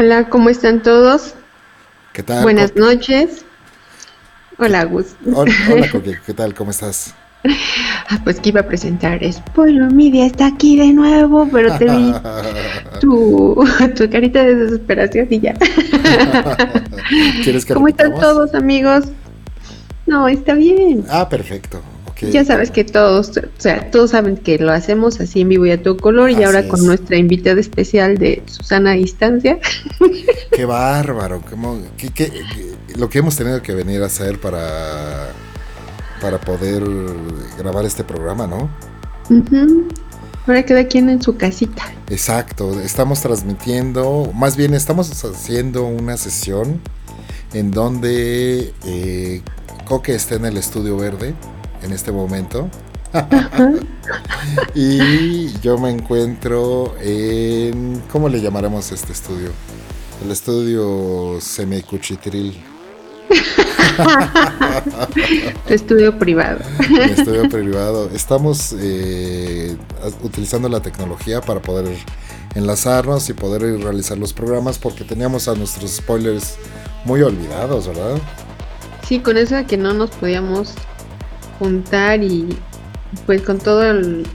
Hola, ¿cómo están todos? ¿Qué tal? Buenas noches. Hola, Gus. Hola, hola ¿qué tal? ¿Cómo estás? Ah, pues que iba a presentar Spoiler Media está aquí de nuevo, pero te vi tu, tu carita de desesperación y ya. ¿Quieres que ¿Cómo están todos, amigos? No, está bien. Ah, perfecto. Ya sabes que todos, o sea, todos saben que lo hacemos así en vivo y a tu color y ahora es. con nuestra invitada especial de Susana a Distancia. Qué bárbaro. qué- qué- qué- lo que hemos tenido que venir a hacer para, para poder grabar este programa, ¿no? Ahora cada quien en su casita. Exacto. Estamos transmitiendo, más bien estamos haciendo una sesión en donde eh, Coque está en el estudio verde en este momento. y yo me encuentro en. ¿Cómo le llamaremos a este estudio? El estudio semicuchitril, Tu estudio privado. estudio privado. Estamos eh, utilizando la tecnología para poder enlazarnos y poder realizar los programas porque teníamos a nuestros spoilers muy olvidados, ¿verdad? Sí, con eso de que no nos podíamos juntar y pues con todo el,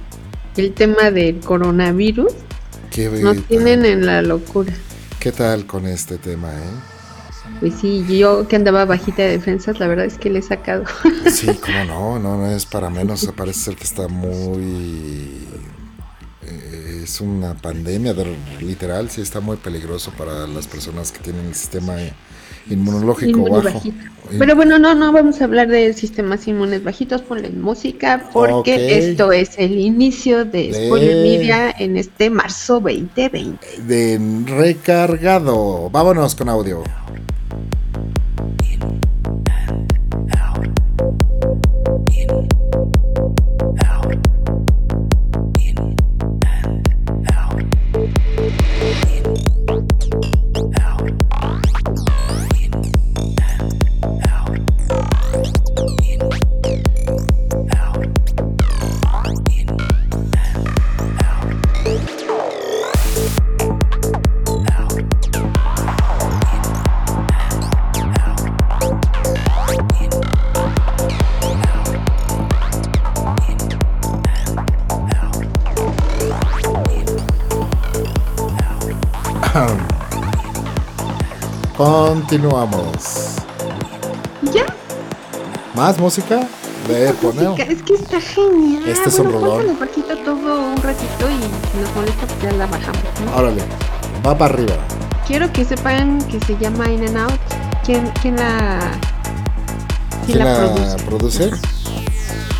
el tema del coronavirus ¿Qué, nos tienen en la locura. ¿Qué tal con este tema, eh? Pues sí, yo que andaba bajita de defensas, la verdad es que le he sacado. Sí, cómo no, no, no es para menos, parece ser que está muy... eh, es una pandemia, de- literal, sí está muy peligroso para las personas que tienen el sistema inmunológico bajo. bajito. Pero bueno, no, no vamos a hablar de sistemas inmunes bajitos, ponle música, porque esto es el inicio de De- Spoiler Media en este marzo 2020. De recargado, vámonos con audio. Continuamos. ¿Ya? ¿Más música? De poner. Música, Es que está genial. Este es un Bueno, póntale bajito todo un ratito y si nos molesta, pues ya la bajamos. ¿no? Órale, va para arriba. Quiero que sepan que se llama In and Out. ¿Quién, quién la, ¿Quién la produce? produce?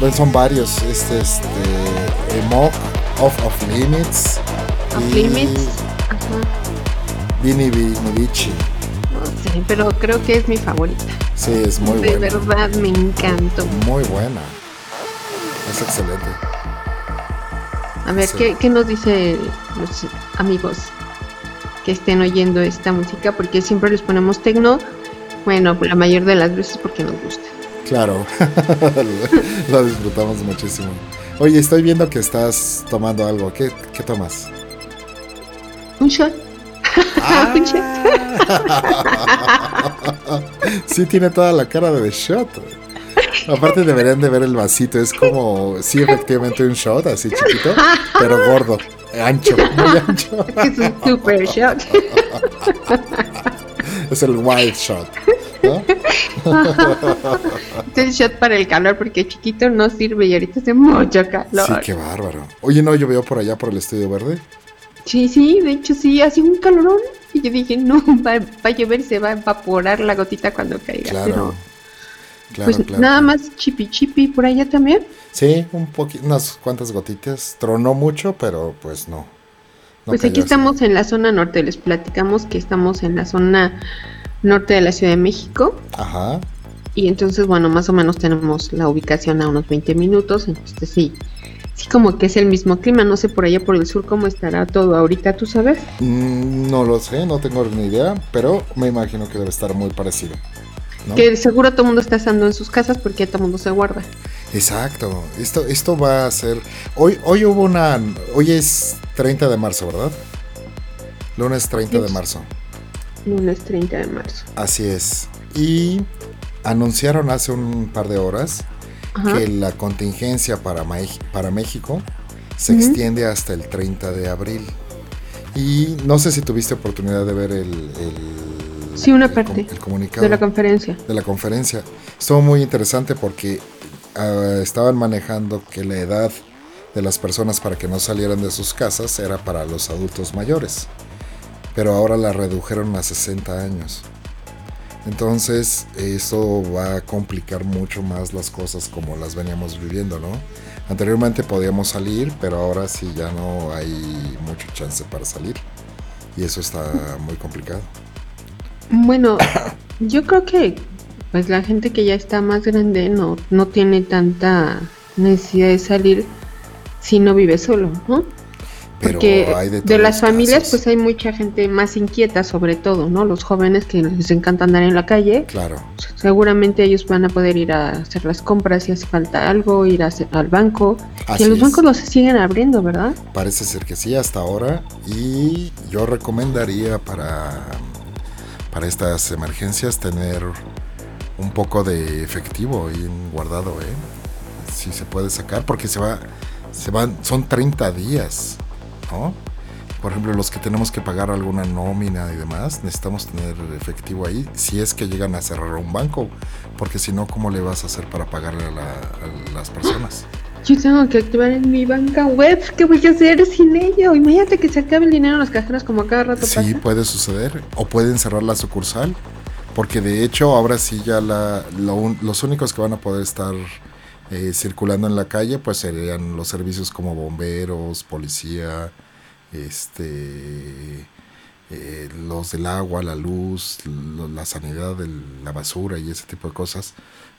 Bueno, son varios. Este, este, Emok, Off of Limits. Off y Limits. Ajá. Vini Vinivici. Sé, pero creo que es mi favorita. Sí, es muy de buena. verdad me encantó. Muy buena. Es excelente. A ver, Sí. ¿qué, ¿qué nos dice los amigos que estén oyendo esta música? Porque siempre les ponemos tecno. Bueno, la mayor de las veces porque nos gusta. Claro, lo disfrutamos muchísimo. Oye, estoy viendo que estás tomando algo. ¿Qué, qué tomas? Un shot. Ah. Un shot. Sí, tiene toda la cara de shot. Aparte deberían de ver el vasito, es como, sí, efectivamente un shot, así chiquito, pero gordo, ancho, muy ancho. Es un super shot. Es el wild shot. ¿no? Es el shot para el calor porque chiquito no sirve y ahorita hace mucho calor. Sí, qué bárbaro. Oye, no llovió por allá por el estudio verde. Sí, sí, de hecho sí, hace un calorón. Y yo dije, no, va, va a llover y se va a evaporar la gotita cuando caiga. Claro. Pero, Claro, pues claro. nada más chipi chipi por allá también. Sí, un poquito, unas cuantas gotitas. Tronó mucho, pero pues no. No pues aquí así. estamos en la zona norte, les platicamos que estamos en la zona norte de la Ciudad de México. Ajá. Y entonces, bueno, más o menos tenemos la ubicación a unos 20 minutos. Entonces sí, sí como que es el mismo clima. No sé por allá por el sur cómo estará todo ahorita, ¿tú sabes? Mm, no lo sé, no tengo ni idea, pero me imagino que debe estar muy parecido. ¿no? Que seguro todo el mundo está estando en sus casas porque todo el mundo se guarda. Exacto. Esto, esto va a ser. Hoy, hoy hubo una. Hoy es 30 de marzo, ¿verdad? Lunes 30 de marzo. Lunes 30 de marzo. Así es. Y anunciaron hace un par de horas que la contingencia para, para México se extiende hasta el 30 de abril. Y no sé si tuviste oportunidad de ver el, sí, una parte comunicado de la conferencia. De la conferencia. Estuvo muy interesante porque ah, estaban manejando que la edad de las personas para que no salieran de sus casas era para los adultos mayores. Pero ahora la redujeron a 60 años. Entonces eso va a complicar mucho más las cosas como las veníamos viviendo, ¿no? Anteriormente podíamos salir, pero ahora sí ya no hay mucho chance para salir. Y eso está muy complicado. Bueno, yo creo que pues la gente que ya está más grande no, no tiene tanta necesidad de salir si no vive solo, ¿no? Porque de, las familias pues hay mucha gente más inquieta sobre todo, ¿no? Los jóvenes que les encanta andar en la calle. Claro. Seguramente ellos van a poder ir a hacer las compras si hace falta algo, ir al banco. y los bancos los siguen abriendo, ¿verdad? Parece ser que sí hasta ahora y yo recomendaría para para estas emergencias tener un poco de efectivo ahí guardado, ¿eh? Si se puede sacar porque se va se van son 30 días por ejemplo, los que tenemos que pagar alguna nómina y demás, necesitamos tener efectivo ahí si es que llegan a cerrar un banco, porque si no, ¿cómo le vas a hacer para pagarle a, las personas? Yo tengo que activar en mi banca web, ¿qué voy a hacer sin ello? Imagínate que se acabe el dinero en las cajeras como cada rato. Sí, puede suceder, o pueden cerrar la sucursal, porque de hecho ahora sí ya la, los únicos que van a poder estar eh, circulando en la calle pues serían los servicios como bomberos, policía, este, eh, los del agua, la luz, la sanidad, la basura y ese tipo de cosas.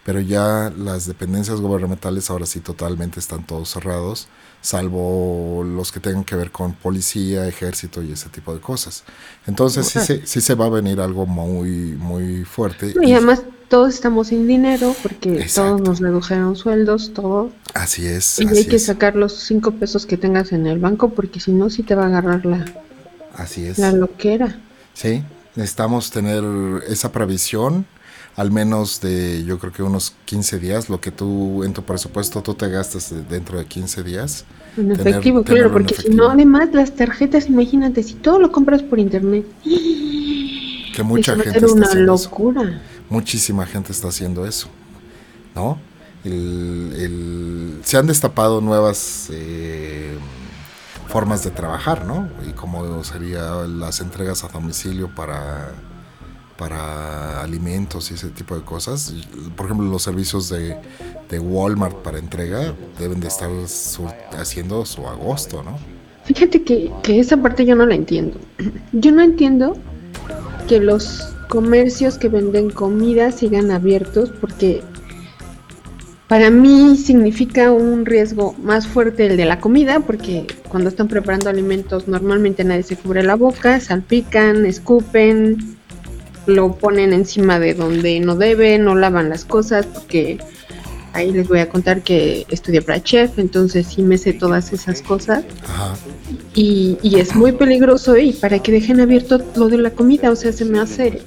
Pero ya las dependencias gubernamentales ahora sí totalmente están todos cerrados, salvo los que tengan que ver con policía, ejército y ese tipo de cosas. Entonces sí se, sí se va a venir algo muy, muy fuerte. y además todos estamos sin dinero porque todos nos redujeron sueldos, todo. Así es. Y hay que sacar los cinco pesos que tengas en el banco porque si no, sí te va a agarrar la, así es. la loquera. Sí, necesitamos tener esa previsión al menos de yo creo que unos 15 días, lo que tú en tu presupuesto tú te gastas dentro de 15 días. En efectivo, claro, porque si no, además las tarjetas, imagínate, si todo lo compras por internet. Que mucha gente va una locura muchísima gente está haciendo eso, ¿no? se han destapado nuevas eh, formas de trabajar, ¿no? Y como serían las entregas a domicilio para, para alimentos y ese tipo de cosas. Por ejemplo, los servicios de, de Walmart para entrega deben de estar haciendo su agosto, ¿no? Fíjate que, que esa parte yo no la entiendo. Yo no entiendo que los comercios que venden comida sigan abiertos porque para mí significa un riesgo más fuerte el de la comida porque cuando están preparando alimentos normalmente nadie se cubre la boca, salpican, escupen, lo ponen encima de donde no deben, no lavan las cosas porque ahí les voy a contar que estudié para chef, entonces sí me sé todas esas cosas. Y, y, es muy peligroso y para que dejen abierto lo de la comida, o sea, se me hace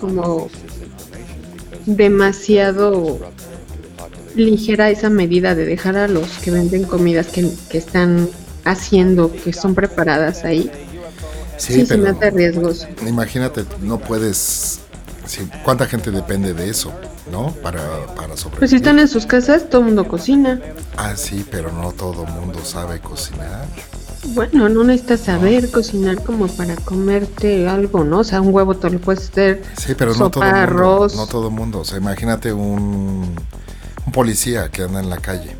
como demasiado ligera esa medida de dejar a los que venden comidas que, están haciendo, que son preparadas ahí. Sí. Imagínate, no puedes... ¿Cuánta gente depende de eso? ¿no? Para, para sobrevivir. Pues si están en sus casas, todo el mundo cocina. Ah, sí, pero no todo el mundo sabe cocinar. Bueno, no necesitas saber cocinar como para comerte algo, ¿no? O sea, un huevo te lo puedes hacer. Sí, pero no todo mundo, arroz. No todo el mundo. O sea, imagínate un, un policía que anda en la calle.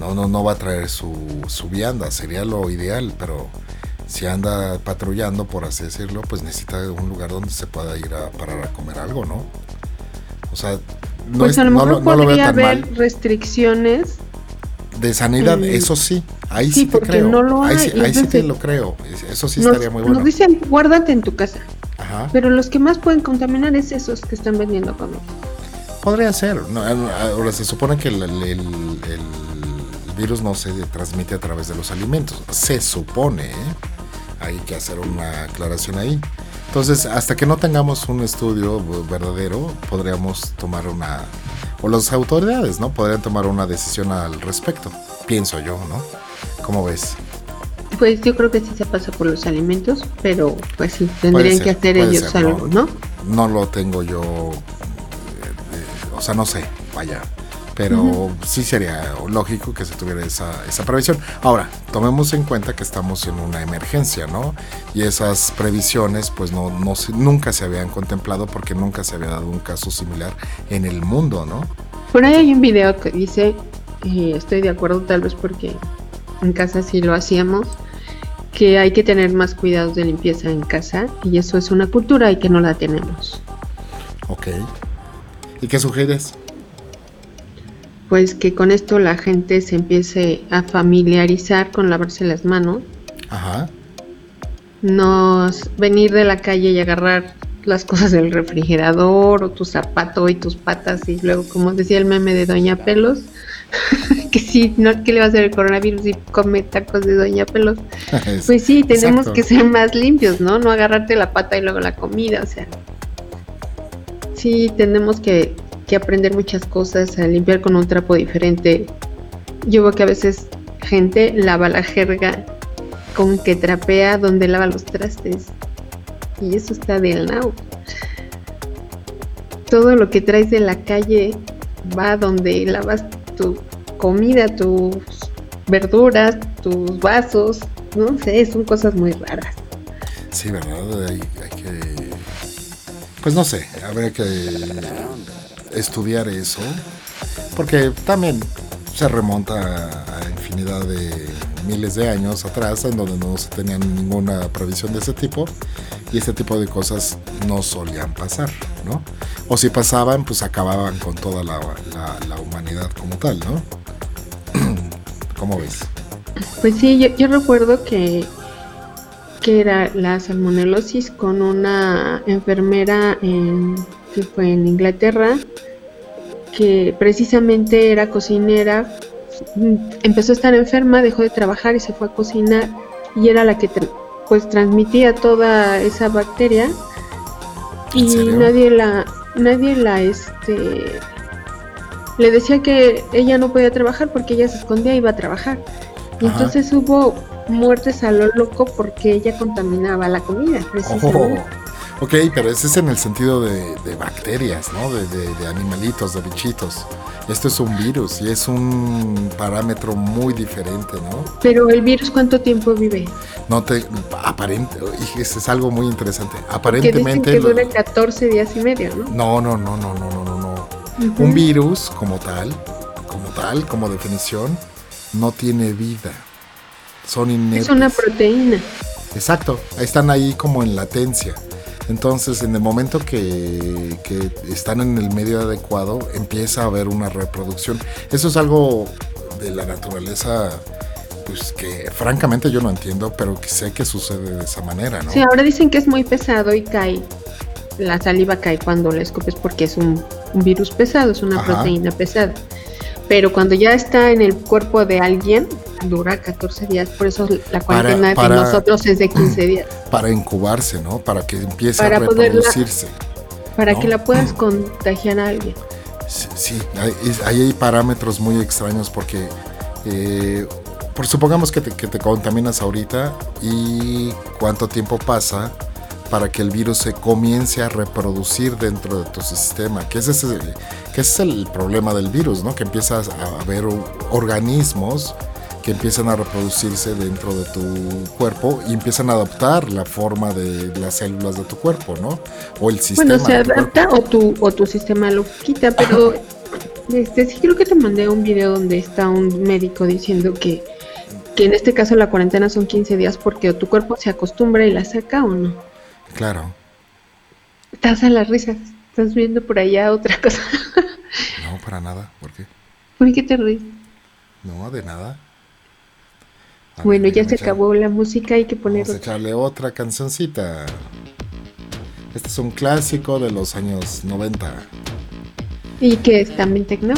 No, no, no va a traer su, su vianda, sería lo ideal, pero si anda patrullando, por así decirlo, pues necesita un lugar donde se pueda ir a parar a comer algo, ¿no? O sea, no, pues a lo mejor podría haber restricciones de sanidad, eso sí, ahí sí, te creo. No lo hay. Ahí, sí, te lo creo, eso sí estaría muy bueno. Nos dicen, guárdate en tu casa. Ajá. Pero los que más pueden contaminar es esos que están vendiendo comida. Podría ser. ahora se supone que el, el, virus no se transmite a través de los alimentos. Se supone, ¿eh? Hay que hacer una aclaración ahí. Entonces, hasta que no tengamos un estudio verdadero, podríamos tomar una, o las autoridades, ¿no? Podrían tomar una decisión al respecto, pienso yo, ¿no? ¿Cómo ves? Pues yo creo que sí se pasa por los alimentos, pero pues sí, tendrían que hacer ellos algo, ¿no? ¿no? lo tengo yo, eh, eh, o sea, no sé, vaya, pero sí sería lógico que se tuviera esa, esa previsión. Ahora, tomemos en cuenta que estamos en una emergencia, ¿no? Y esas previsiones pues no, no nunca se habían contemplado porque nunca se había dado un caso similar en el mundo, ¿no? Por ahí hay un video que dice, y estoy de acuerdo tal vez porque en casa sí lo hacíamos, que hay que tener más cuidados de limpieza en casa y eso es una cultura y que no la tenemos. Ok. ¿Y qué sugieres? Pues que con esto la gente se empiece a familiarizar con lavarse las manos. Ajá. No venir de la calle y agarrar las cosas del refrigerador o tu zapato y tus patas y luego como decía el meme de Doña Pelos que sí, no que le va a hacer el coronavirus y come tacos de Doña Pelos. pues sí, tenemos que ser más limpios, ¿no? No agarrarte la pata y luego la comida, o sea. Sí, tenemos que que aprender muchas cosas, a limpiar con un trapo diferente. Yo veo que a veces gente lava la jerga con que trapea donde lava los trastes. Y eso está del now. Todo lo que traes de la calle va donde lavas tu comida, tus verduras, tus vasos. No sé, son cosas muy raras. Sí, ¿verdad? Hay, hay que... Pues no sé, habría que estudiar eso, porque también se remonta a infinidad de miles de años atrás, en donde no se tenía ninguna previsión de ese tipo, y este tipo de cosas no solían pasar, ¿no? O si pasaban, pues acababan con toda la, humanidad como tal, ¿no? ¿Cómo ves? Pues sí, yo, yo recuerdo que que era la salmonelosis con una enfermera en, que fue en Inglaterra que precisamente era cocinera, empezó a estar enferma, dejó de trabajar y se fue a cocinar y era la que pues transmitía toda esa bacteria y nadie la nadie la este le decía que ella no podía trabajar porque ella se escondía y iba a trabajar. Y entonces hubo muertes a lo loco porque ella contaminaba la comida, precisamente. Ok, pero ese es en el sentido de, bacterias, ¿no? De, animalitos, de bichitos. Esto es un virus y es un parámetro muy diferente, ¿no? Pero el virus, ¿cuánto tiempo vive? No te. Aparente. Es algo muy interesante. Aparentemente. Dicen que dura 14 días y medio, ¿no? No, no, no, no, no, no, no. no. Un virus, como tal, como tal, como definición, no tiene vida. Son inertes. Es una proteína. Exacto. Están ahí como en latencia. Entonces, en el momento que, están en el medio adecuado, empieza a haber una reproducción. Eso es algo de la naturaleza, pues que francamente yo no entiendo, pero que sé que sucede de esa manera, ¿no? Sí, ahora dicen que es muy pesado y cae. La saliva cae cuando la escupes porque es un, virus pesado, es una proteína pesada. Pero cuando ya está en el cuerpo de alguien, dura 14 días, por eso la cuarentena de nosotros es de 15 días. Para incubarse, ¿no? Para que empiece a reproducirse. para que la puedas contagiar a alguien. Sí, ahí hay, parámetros muy extraños porque, eh, por supongamos que te, que te contaminas ahorita y cuánto tiempo pasa para que el virus se comience a reproducir dentro de tu sistema, que ese es el, que es el problema del virus, ¿no? Que empiezas a haber organismos que empiezan a reproducirse dentro de tu cuerpo y empiezan a adaptar la forma de las células de tu cuerpo, ¿no? O el sistema. Bueno, se adapta o tu, o tu sistema lo quita, pero este, sí creo que te mandé un video donde está un médico diciendo que, que en este caso la cuarentena son 15 días porque tu cuerpo se acostumbra y la saca o no. Claro. Estás a las risas, estás viendo por allá otra cosa. no, para nada, ¿por qué? ¿Por qué te ríes? No, de nada bueno, ya se acabó la música, hay que poner. Vamos a echarle otra cancioncita. Este es un clásico de los años 90. ¿Y qué es también tecno?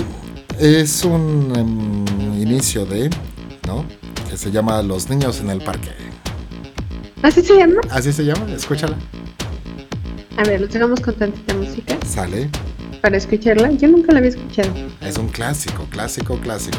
Es un em, inicio de, ¿no? Que se llama Los niños en el parque. ¿Así se llama? Así se llama, escúchala. A ver, lo sacamos con tantita música. Sale. Para escucharla. Yo nunca la había escuchado. Es un clásico, clásico, clásico.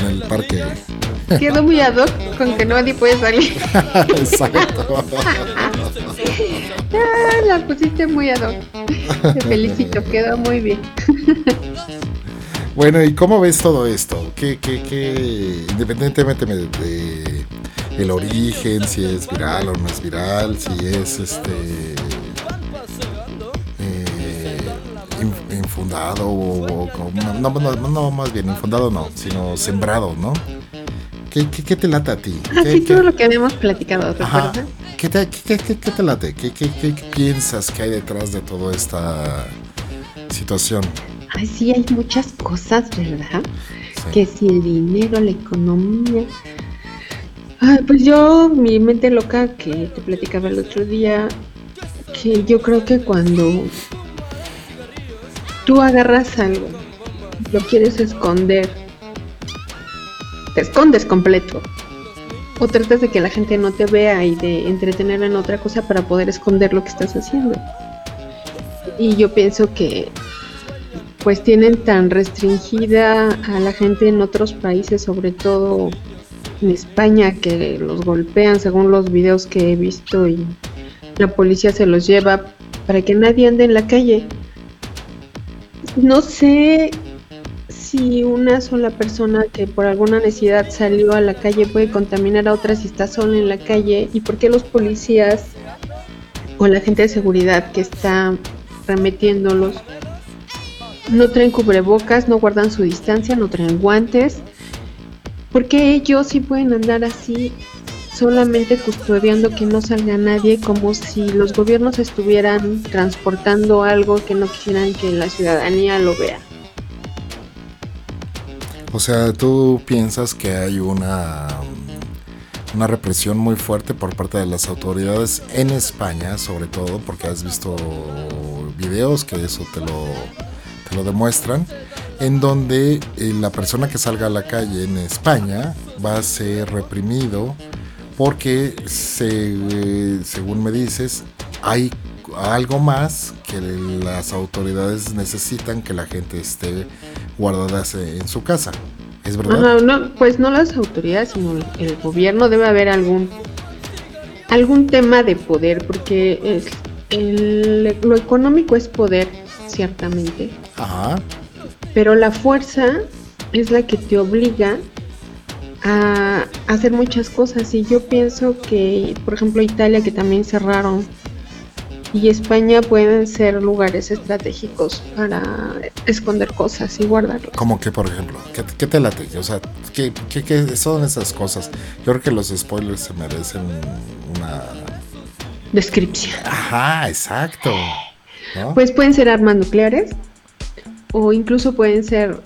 En el parque. Quedó muy ad hoc con que nadie puede salir. Exacto. Ah, la pusiste muy ad hoc. Te felicito, quedó muy bien. Bueno, ¿y cómo ves todo esto? ¿Qué, qué, qué, independientemente de, el origen, si es viral o no es viral, si es este infundado o, no, no, no, más bien infundado no, sino sembrado, ¿no? ¿Qué, qué, te late a ti? Ah, sí, todo lo que habíamos platicado, ¿recuerdas? ¿Qué te, qué, te late? ¿Qué, ¿Qué, piensas que hay detrás de toda esta situación? Ay, sí, hay muchas cosas, ¿verdad? Que si el dinero, la economía. Ay, pues yo, mi mente loca que te platicaba el otro día, que yo creo que cuando tú agarras algo, lo quieres esconder, te escondes completo. O tratas de que la gente no te vea y de entretener en otra cosa para poder esconder lo que estás haciendo. Y yo pienso que pues tienen tan restringida a la gente en otros países, sobre todo en España, que los golpean según los videos que he visto y la policía se los lleva para que nadie ande en la calle. No sé si una sola persona que por alguna necesidad salió a la calle puede contaminar a otra si está sola en la calle y por qué los policías o la gente de seguridad que está remetiéndolos no traen cubrebocas, no guardan su distancia, no traen guantes. Porque ellos sí pueden andar así solamente custodiando que no salga nadie, como si los gobiernos estuvieran transportando algo que no quisieran que la ciudadanía lo vea. O sea, tú piensas que hay una una represión muy fuerte por parte de las autoridades en España, sobre todo porque has visto videos que eso te lo, lo demuestran, en donde eh, la persona que salga a la calle en España va a ser reprimido porque según me dices, hay algo más que las autoridades necesitan que la gente esté guardada en su casa. ¿Es verdad? no, pues no las autoridades, sino el gobierno debe haber algún algún tema de poder, porque lo económico es poder, ciertamente. Ajá. Pero la fuerza es la que te obliga a hacer muchas cosas y yo pienso que, por ejemplo, Italia que también cerraron y España pueden ser lugares estratégicos para esconder cosas y guardarlas. Como que, por ejemplo, ¿qué, te late? O sea, ¿qué, ¿qué, son esas cosas? Yo creo que los spoilers se merecen una... Descripción. Ajá, exacto. Pues pueden ser armas nucleares o incluso pueden ser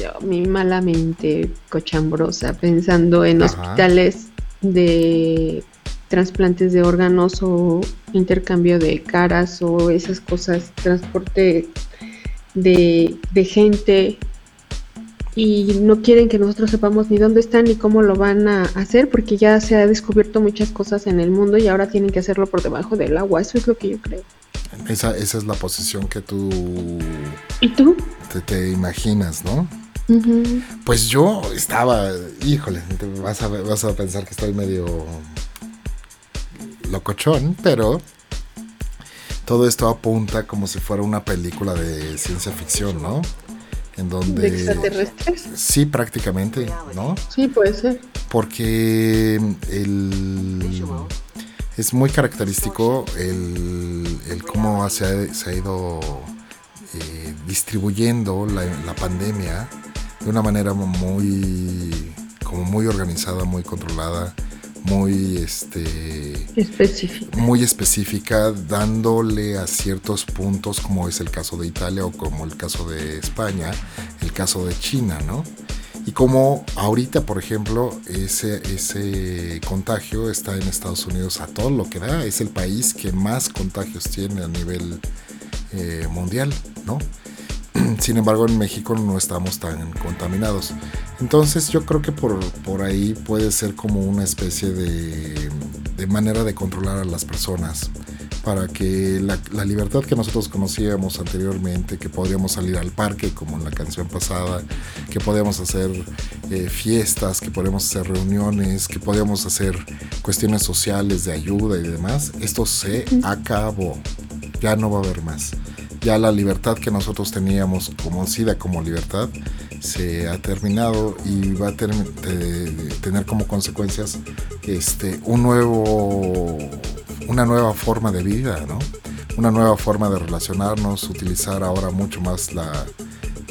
yo, mi malamente cochambrosa, pensando en hospitales de trasplantes de órganos o intercambio de caras o esas cosas, transporte de, de gente y no quieren que nosotros sepamos ni dónde están ni cómo lo van a hacer porque ya se ha descubierto muchas cosas en el mundo y ahora tienen que hacerlo por debajo del agua. Eso es lo que yo creo. Esa, esa es la posición que tú... ¿Y tú? Te, te imaginas, ¿no? Pues yo estaba, híjole, vas a, vas a pensar que estoy medio locochón, pero todo esto apunta como si fuera una película de ciencia ficción, ¿no? En donde... ¿De extraterrestres? Sí, prácticamente, ¿no? Sí, puede ser. Porque el, es muy característico el, el cómo se ha, se ha ido eh, distribuyendo la, la pandemia de una manera muy, como muy organizada, muy controlada, muy este específica. muy específica dándole a ciertos puntos como es el caso de Italia o como el caso de España el caso de China no y como ahorita por ejemplo ese ese contagio está en Estados Unidos a todo lo que da es el país que más contagios tiene a nivel eh, mundial no sin embargo, en México no estamos tan contaminados. Entonces yo creo que por, por ahí puede ser como una especie de, manera de controlar a las personas para que la, libertad que nosotros conocíamos anteriormente, que podíamos salir al parque como en la canción pasada, que podíamos hacer eh, fiestas, que podíamos hacer reuniones, que podíamos hacer cuestiones sociales de ayuda y demás, esto se acabó, ya no va a haber más. Ya la libertad que nosotros teníamos conocida como libertad se ha terminado y va a tener como consecuencias este, un nuevo, una nueva forma de vida, ¿no? una nueva forma de relacionarnos, utilizar ahora mucho más la,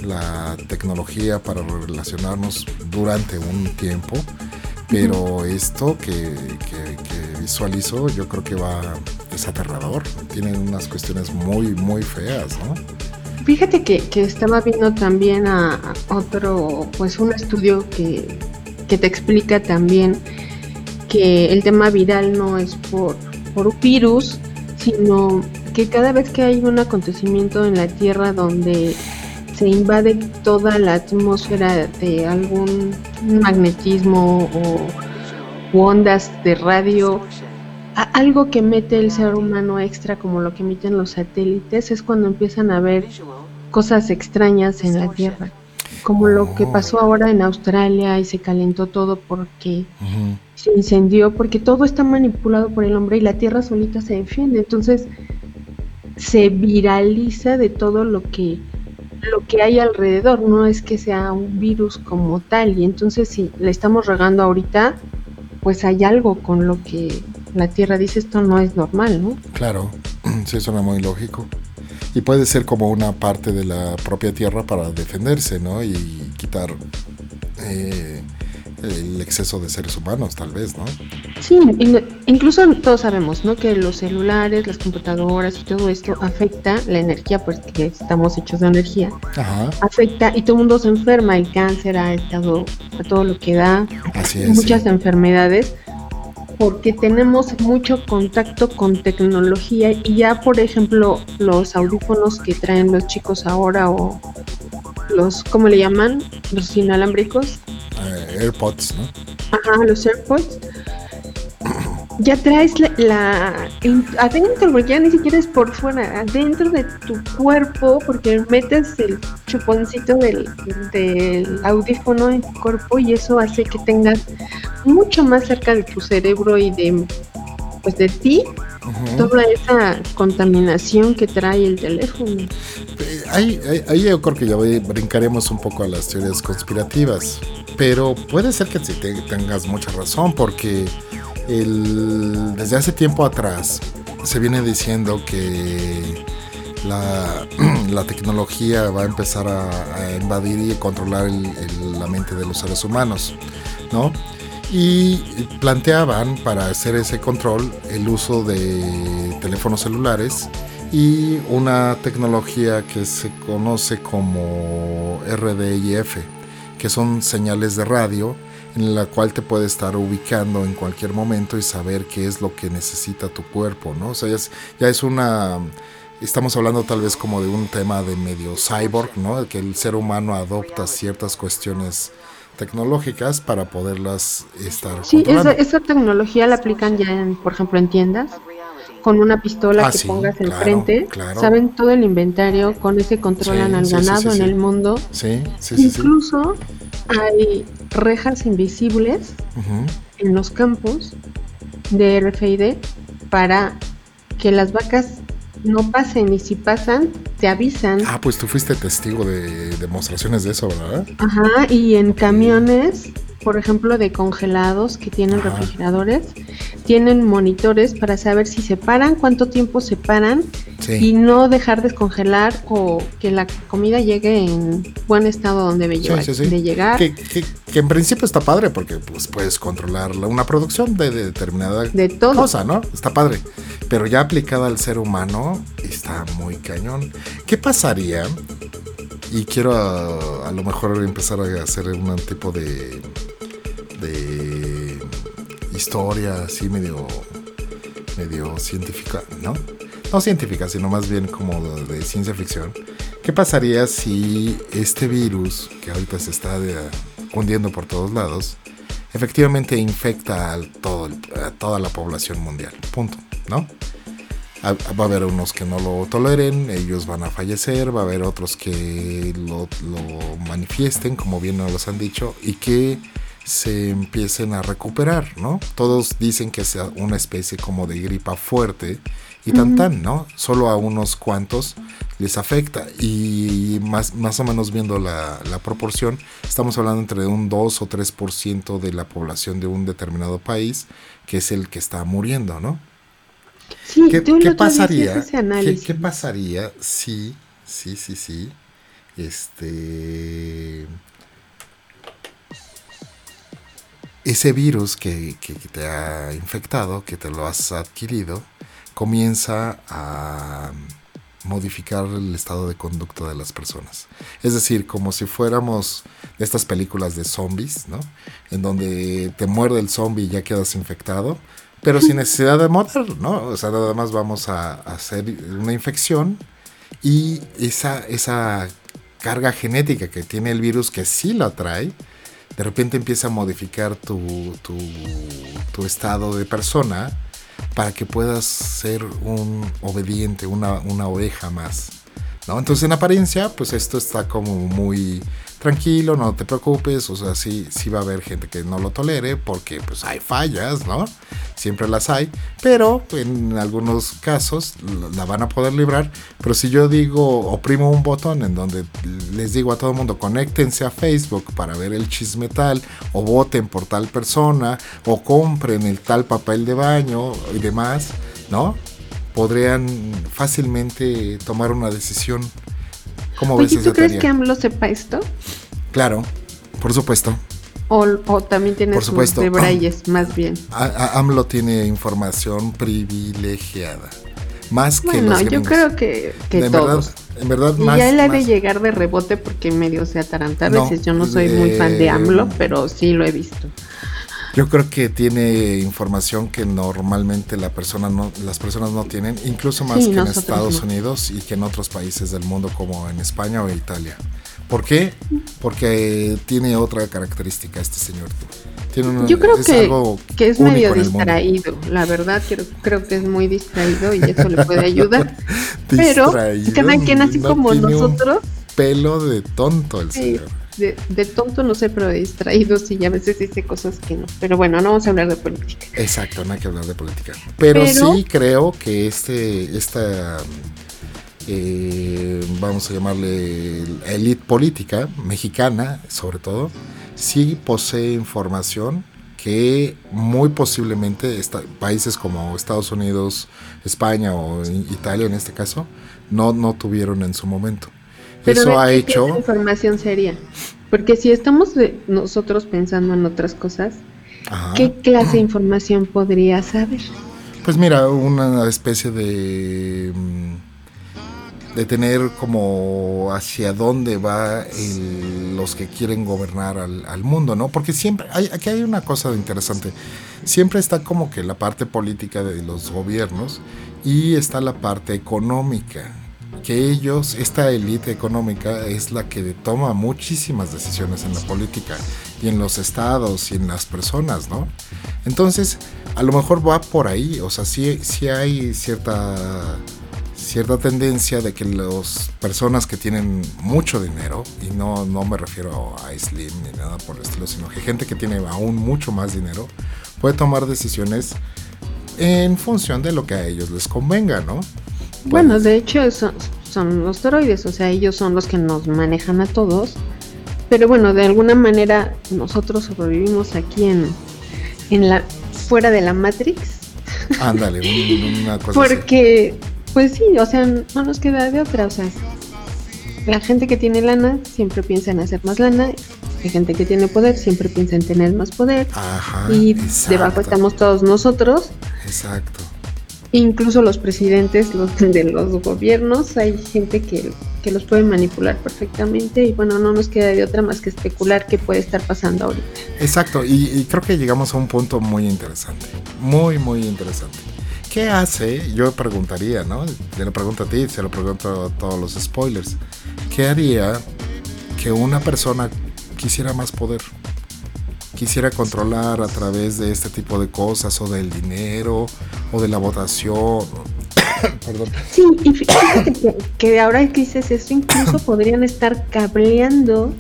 la tecnología para relacionarnos durante un tiempo. Pero esto que, que, visualizo yo creo que va es aterrador. Tienen unas cuestiones muy, muy feas, ¿no? Fíjate que, estaba viendo también a, otro, pues un estudio que, te explica también que el tema viral no es por, por virus, sino que cada vez que hay un acontecimiento en la Tierra donde se invade toda la atmósfera de algún magnetismo o ondas de radio, algo que mete el ser humano extra como lo que emiten los satélites es cuando empiezan a ver cosas extrañas en la Tierra, como lo que pasó ahora en Australia y se calentó todo porque se incendió, porque todo está manipulado por el hombre y la Tierra solita se defiende, entonces se viraliza de todo lo que lo que hay alrededor, no es que sea un virus como tal, y entonces si le estamos regando ahorita, pues hay algo con lo que la Tierra dice esto no es normal, ¿no? Claro, sí suena muy lógico. Y puede ser como una parte de la propia Tierra para defenderse, ¿no? Y quitar eh, el exceso de seres humanos, tal vez, ¿no? Sí, incluso todos sabemos, ¿no? Que los celulares, las computadoras y todo esto afecta la energía, pues que estamos hechos de energía. Ajá. Afecta y todo el mundo se enferma, el cáncer ha estado a todo lo que da, Así es, muchas enfermedades porque tenemos mucho contacto con tecnología y ya por ejemplo los audífonos que traen los chicos ahora o los ¿cómo le llaman? los inalámbricos eh, AirPods ¿no? ajá los AirPods ya traes la, adentro, porque ya ni siquiera es por fuera, adentro de tu cuerpo, porque metes el chuponcito del, del audífono en tu cuerpo y eso hace que tengas mucho más cerca de tu cerebro y de pues de ti toda esa contaminación que trae el teléfono. Eh, ahí, ahí, yo creo que ya brincaremos un poco a las teorías conspirativas, pero puede ser que tengas mucha razón porque desde hace tiempo atrás se viene diciendo que la, tecnología va a empezar a, invadir y controlar la mente de los seres humanos, ¿no? Y planteaban para hacer ese control el uso de teléfonos celulares y una tecnología que se conoce como RDIF, que son señales de radio en la cual te puede estar ubicando en cualquier momento y saber qué es lo que necesita tu cuerpo, ¿no? O sea, ya es, ya es una... Estamos hablando tal vez como de un tema de medio cyborg, ¿no? Que el ser humano adopta ciertas cuestiones tecnológicas para poderlas estar Sí, esa, esa, tecnología la aplican ya, en, por ejemplo, en tiendas con una pistola ah, que pongas enfrente, saben todo el inventario, con ese controlan al ganado en el mundo. Incluso hay rejas invisibles en los campos de RFID para que las vacas no pasen y si pasan te avisan. Ah, pues tú fuiste testigo de demostraciones de eso, ¿verdad? Ajá, y en camiones por ejemplo, de congelados que tienen refrigeradores, tienen monitores para saber si se paran, cuánto tiempo se paran y no dejar descongelar o que la comida llegue en buen estado donde debe de llegar. Que, en principio está padre porque pues puedes controlar una producción de, determinada cosa, ¿no? Está padre. Pero ya aplicada al ser humano está muy cañón. ¿Qué pasaría? Y quiero a lo mejor empezar a hacer un tipo de de historia así medio medio científica, ¿no? No científica, sino más bien como de, ciencia ficción. ¿Qué pasaría si este virus, que ahorita se está hundiendo por todos lados, efectivamente infecta a, todo, a toda la población mundial? Punto, ¿no? Va a haber unos que no lo toleren, ellos van a fallecer, va a haber otros que lo, lo manifiesten, como bien nos los han dicho, y que se empiecen a recuperar, ¿no? Todos dicen que es una especie como de gripa fuerte y tan tan, ¿no? Solo a unos cuantos les afecta y más, más o menos viendo la, proporción, estamos hablando entre un 2 o 3% de la población de un determinado país que es el que está muriendo, ¿no? Sí, ¿Qué, pasaría? ¿qué, ¿Qué pasaría si, sí, sí, sí, este ese virus que, te ha infectado, que te lo has adquirido, comienza a modificar el estado de conducta de las personas. Es decir, como si fuéramos de estas películas de zombies, ¿no? En donde te muerde el zombie y ya quedas infectado, pero sin necesidad de morir, ¿no? O sea, nada más vamos a, hacer una infección y esa, esa carga genética que tiene el virus que sí lo trae, de repente empieza a modificar tu, tu, estado de persona para que puedas ser un obediente, una, una oveja más. ¿no? Entonces en apariencia, pues esto está como muy tranquilo, no te preocupes, o sea, sí, sí va a haber gente que no lo tolere porque pues hay fallas, ¿no? Siempre las hay, pero en algunos casos la van a poder librar, pero si yo digo, oprimo un botón en donde les digo a todo el mundo, conéctense a Facebook para ver el chismetal, o voten por tal persona, o compren el tal papel de baño y demás, ¿no? Podrían fácilmente tomar una decisión ¿Cómo Oye, ¿tú crees que AMLO sepa esto? Claro, por supuesto. O, también tiene por sus debrayes, más bien. AMLO tiene información privilegiada. Más que bueno, yo creo que, que todos. en verdad, y ya él ha de llegar de rebote porque medio se ataranta. A veces yo no soy muy fan de AMLO, pero sí lo he visto. Yo creo que tiene información que normalmente la persona no, las personas no tienen, incluso más que en Estados Unidos y que en otros países del mundo como en España o Italia. ¿Por qué? Porque tiene otra característica este señor. Tiene Yo creo que, que, es medio distraído, la verdad creo, creo que es muy distraído y eso le puede ayudar. Pero cada quien así como nosotros. pelo de tonto el señor de, tonto no sé, pero de distraído sí, y a veces dice cosas que no. Pero bueno, no vamos a hablar de política. Exacto, no hay que hablar de política. Pero, sí creo que este, esta, eh, vamos a llamarle elite política mexicana, sobre todo, sí posee información que muy posiblemente países como Estados Unidos, España o Italia en este caso, no, no tuvieron en su momento. Pero Eso ha hecho. ¿qué información sería? Porque si estamos nosotros pensando en otras cosas, ¿qué clase de información podría saber? Pues mira, una especie de. Mm, de tener como hacia dónde va los que quieren gobernar al, mundo, ¿no? Porque siempre, hay, aquí hay una cosa interesante, siempre está como que la parte política de los gobiernos y está la parte económica, que ellos, esta élite económica es la que toma muchísimas decisiones en la política y en los estados y en las personas, ¿no? Entonces, a lo mejor va por ahí, o sea, sí, hay cierta cierta tendencia de que las personas que tienen mucho dinero, y no, no me refiero a Slim ni nada por el estilo, sino que gente que tiene aún mucho más dinero, puede tomar decisiones en función de lo que a ellos les convenga, ¿no? Bueno, de hecho son, son los toroides, o sea, ellos son los que nos manejan a todos, pero bueno, de alguna manera nosotros sobrevivimos aquí en, en la fuera de la Matrix. Ándale, una cosa Porque pues sí, o sea, no nos queda de otra, o sea, la gente que tiene lana siempre piensa en hacer más lana, la gente que tiene poder siempre piensa en tener más poder. Ajá, y debajo estamos todos nosotros. Exacto. Incluso los presidentes los, de los gobiernos, hay gente que, que los puede manipular perfectamente y bueno, no nos queda de otra más que especular qué puede estar pasando ahorita. Exacto, y, y creo que llegamos a un punto muy interesante, muy, muy interesante. ¿qué hace? Yo preguntaría, ¿no? Te lo pregunto a ti, se lo pregunto a todos los spoilers. ¿Qué haría que una persona quisiera más poder? Quisiera controlar a través de este tipo de cosas, o del dinero, o de la votación. Perdón. Sí, y fíjate que, que ahora que dices eso, incluso podrían estar cableando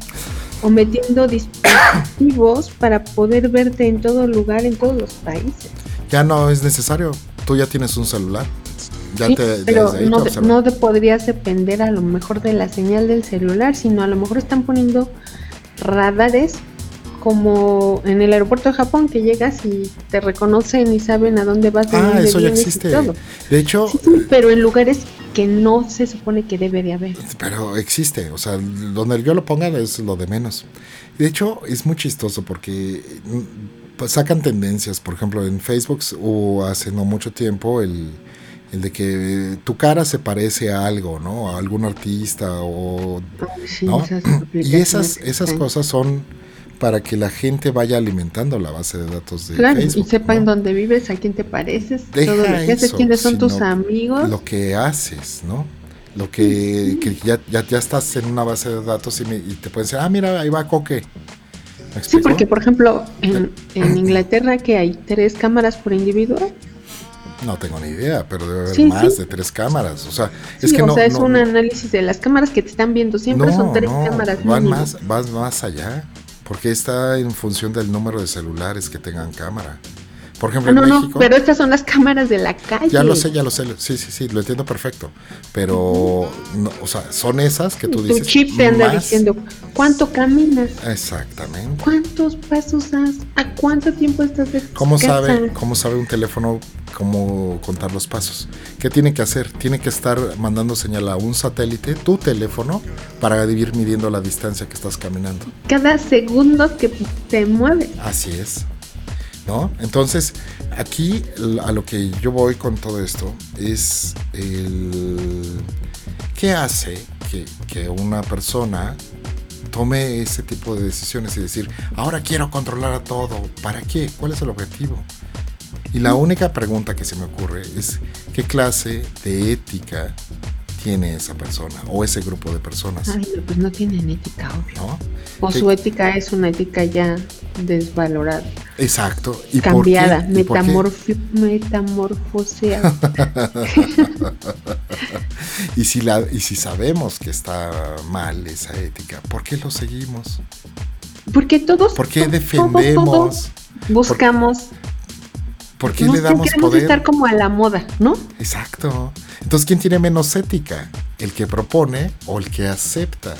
o metiendo dispositivos para poder verte en todo lugar, en todos los países. Ya no es necesario tú ya tienes un celular. Ya te, pero no, no te podrías depender a lo mejor de la señal del celular, sino a lo mejor están poniendo radares como en el aeropuerto de Japón que llegas y te reconocen y saben a dónde vas. Ah, eso ya existe. De hecho, pero en lugares que no se supone que debe de haber. Pero existe, o sea, donde yo lo ponga es lo de menos. De hecho, es muy chistoso porque pues, sacan tendencias, por ejemplo, en Facebook hubo hace no mucho tiempo el, de que tu cara se parece a algo, ¿no? A algún artista o... ¿no? y esas, esas cosas son para que la gente vaya alimentando la base de datos de claro, Facebook. Y sepan dónde vives, a quién te pareces, todo lo que haces, quiénes son tus amigos. Lo que haces, ¿no? Lo que, que ya, ya, ya, estás en una base de datos y, y te pueden decir, ah, mira, ahí va Coque. Sí, porque por ejemplo, en, Inglaterra que hay tres cámaras por individuo. No tengo ni idea, pero debe haber más de tres cámaras. O sea, es que o no. sea, es un análisis de las cámaras que te están viendo. Siempre son tres cámaras. Van más, vas más allá. Porque está en función del número de celulares que tengan cámara. Por ejemplo, ah, no, no, pero estas son las cámaras de la calle. Ya lo sé, ya lo sé. Sí, sí, sí, lo entiendo perfecto. Pero, o sea, son esas que tú dices. Tu chip te anda diciendo cuánto caminas. Exactamente. ¿Cuántos pasos das? ¿A cuánto tiempo estás de ¿Cómo sabe, ¿Cómo sabe un teléfono cómo contar los pasos? ¿Qué tiene que hacer? Tiene que estar mandando señal a un satélite, tu teléfono, para ir midiendo la distancia que estás caminando. Cada segundo que te mueve. Así es. ¿No? Entonces, aquí a lo que yo voy con todo esto es el qué hace que, que una persona tome ese tipo de decisiones y decir, ahora quiero controlar a todo, ¿para qué? ¿Cuál es el objetivo? Y la única pregunta que se me ocurre es, ¿qué clase de ética tiene esa persona o ese grupo de personas. Ay, pues no tienen ética, obvio. O su ética es una ética ya desvalorada. Exacto. ¿Y Cambiada, metamorfoseada. y, si la, y si sabemos que está mal esa ética, ¿por qué lo seguimos? Porque todos... ¿Por qué defendemos? buscamos... ¿Por qué le damos queremos poder? estar como a la moda, ¿no? Exacto. Entonces, ¿quién tiene menos ética? ¿El que propone o el que acepta?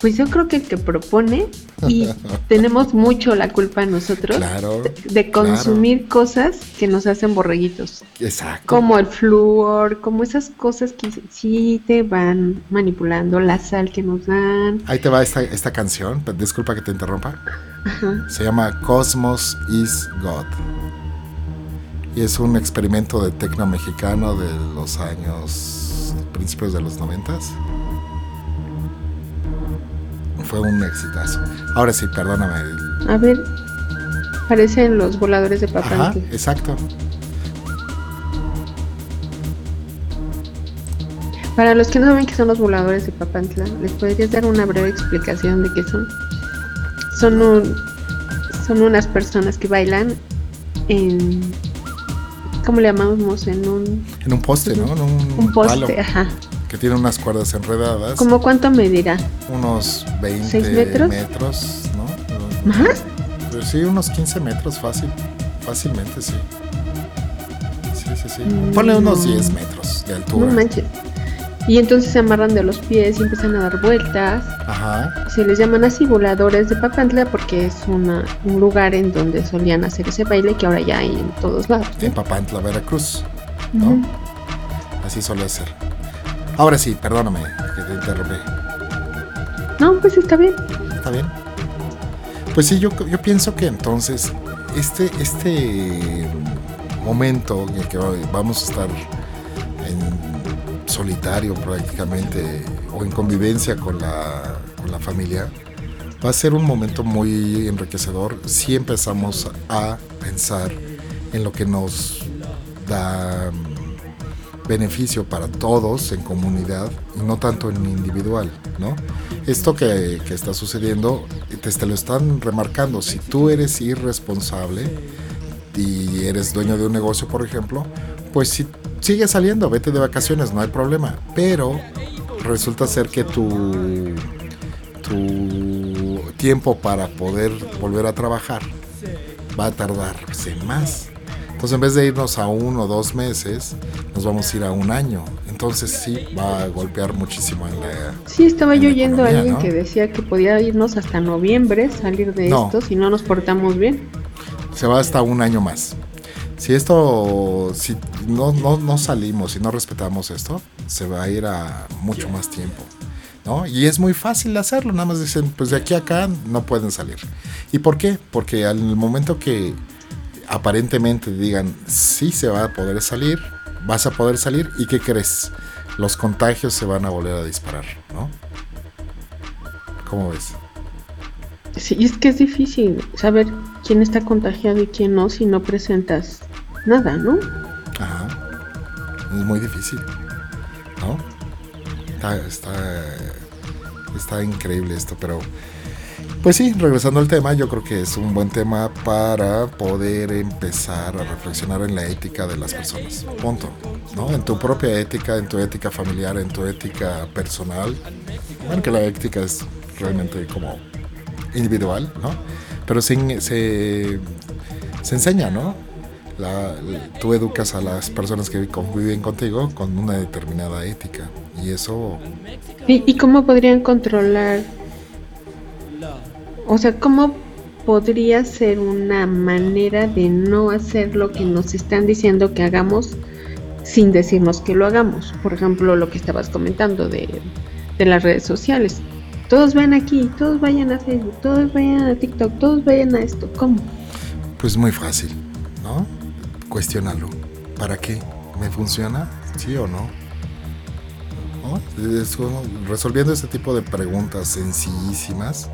Pues yo creo que el que propone y tenemos mucho la culpa nosotros de, consumir cosas que nos hacen borreguitos. Exacto. Como el flúor, como esas cosas que sí te van manipulando, la sal que nos dan. Ahí te va esta, esta canción, disculpa que te interrumpa. Se llama Cosmos is God y es un experimento de tecno mexicano de los años principios de los noventas. Fue un exitazo. Ahora sí, perdóname. A ver, parecen los voladores de papá. exacto. Para los que no saben qué son los voladores de Papantla, ¿les podrías dar una breve explicación de qué son? Son un, son unas personas que bailan en ¿cómo le llamamos? En un en un poste, ¿no? En un, poste, ajá. Que tiene unas cuerdas enredadas. ¿Cómo cuánto medirá? Unos 20 metros? ¿no? ¿Más? Pues sí, unos 15 metros fácil, fácilmente sí. Sí, sí, sí. Ponle unos 10 metros de altura. No manches. Y entonces se amarran de los pies y empiezan a dar vueltas. Ajá. Se les llaman así voladores de Papantla porque es una, un lugar en donde solían hacer ese baile que ahora ya hay en todos lados. En Papantla, Veracruz. ¿no? Así suele ser. Ahora sí, perdóname que te interrumpí. No, pues está bien. Está bien. Pues sí, yo, yo pienso que entonces este, este momento en el que vamos a estar solitario prácticamente o en convivencia con la, con la familia, va a ser un momento muy enriquecedor si empezamos a pensar en lo que nos da mm, beneficio para todos en comunidad y no tanto en individual, ¿no? Esto que, que está sucediendo te, te, lo están remarcando. Si tú eres irresponsable y eres dueño de un negocio, por ejemplo, pues si sigue saliendo, vete de vacaciones, no hay problema. Pero resulta ser que tu, tu tiempo para poder volver a trabajar va a tardarse más. Entonces en vez de irnos a uno o dos meses, nos vamos a ir a un año. Entonces sí, va a golpear muchísimo en la... Sí, estaba yo oyendo a alguien que decía que podía irnos hasta noviembre, salir de esto, si no nos portamos bien. Se va hasta un año más si esto, si no, no, salimos y no respetamos esto, se va a ir a mucho más tiempo. ¿no? Y es muy fácil hacerlo, nada más dicen, pues de aquí a acá no pueden salir. ¿Y por qué? Porque al momento que aparentemente digan, sí se va a poder salir, vas a poder salir, ¿y qué crees? Los contagios se van a volver a disparar, ¿no? ¿Cómo ves? Sí, es que es difícil saber quién está contagiado y quién no si no presentas nada, ¿no? Ajá. Es muy difícil, ¿no? Está, está, increíble esto, pero pues sí, regresando al tema, yo creo que es un buen tema para poder empezar a reflexionar en la ética de las personas. Punto. ¿no? En tu propia ética, en tu ética familiar, en tu ética personal. Bueno, que la ética es realmente como individual, ¿no? Pero se, se, se enseña, ¿no? La, tú educas a las personas que conviven contigo con una determinada ética y eso... ¿Y, cómo podrían controlar? O sea, ¿cómo podría ser una manera de no hacer lo que nos están diciendo que hagamos sin decirnos que lo hagamos? Por ejemplo, lo que estabas comentando de, de las redes sociales. Todos van aquí, todos vayan a Facebook, todos vayan a TikTok, todos vayan a esto. ¿Cómo? Pues muy fácil, ¿no? Cuestiónalo. ¿Para qué? ¿Me funciona? ¿Sí o no? resolviendo este tipo de preguntas sencillísimas,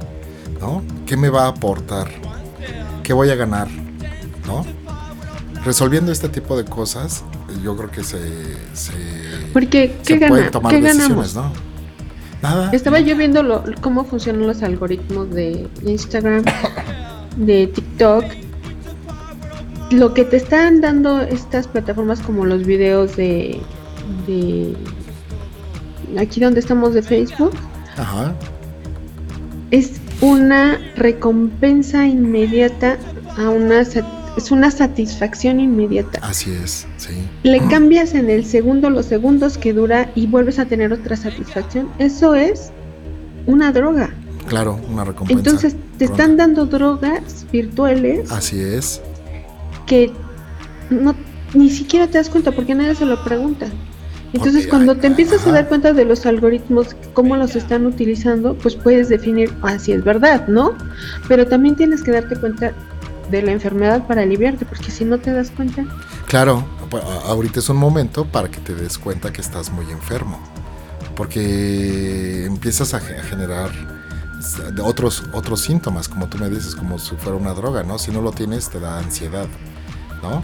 ¿no? ¿Qué me va a aportar? ¿Qué voy a ganar? ¿No? Resolviendo este tipo de cosas, yo creo que se, se, Porque, ¿qué pueden tomar decisiones, ¿no? Estaba yo viendo cómo funcionan los algoritmos de Instagram, de TikTok. Lo que te están dando estas plataformas como los videos de, de aquí donde estamos de Facebook. Es una recompensa inmediata a una es una satisfacción inmediata. Así es, sí. Le cambias en el segundo los segundos que dura y vuelves a tener otra satisfacción. Eso es una droga. Claro, una recompensa. Entonces te están dando drogas virtuales. Así es. Que no ni siquiera te das cuenta porque nadie se lo pregunta. Entonces, cuando te empiezas a dar cuenta de los algoritmos, cómo los están utilizando, pues puedes definir, ah, si es verdad, ¿no? Pero también tienes que darte cuenta de la enfermedad para aliviarte, porque si no te das cuenta. Claro, ahorita es un momento para que te des cuenta que estás muy enfermo. Porque empiezas a generar otros, otros síntomas, como tú me dices, como si fuera una droga, ¿no? Si no lo tienes, te da ansiedad, ¿no?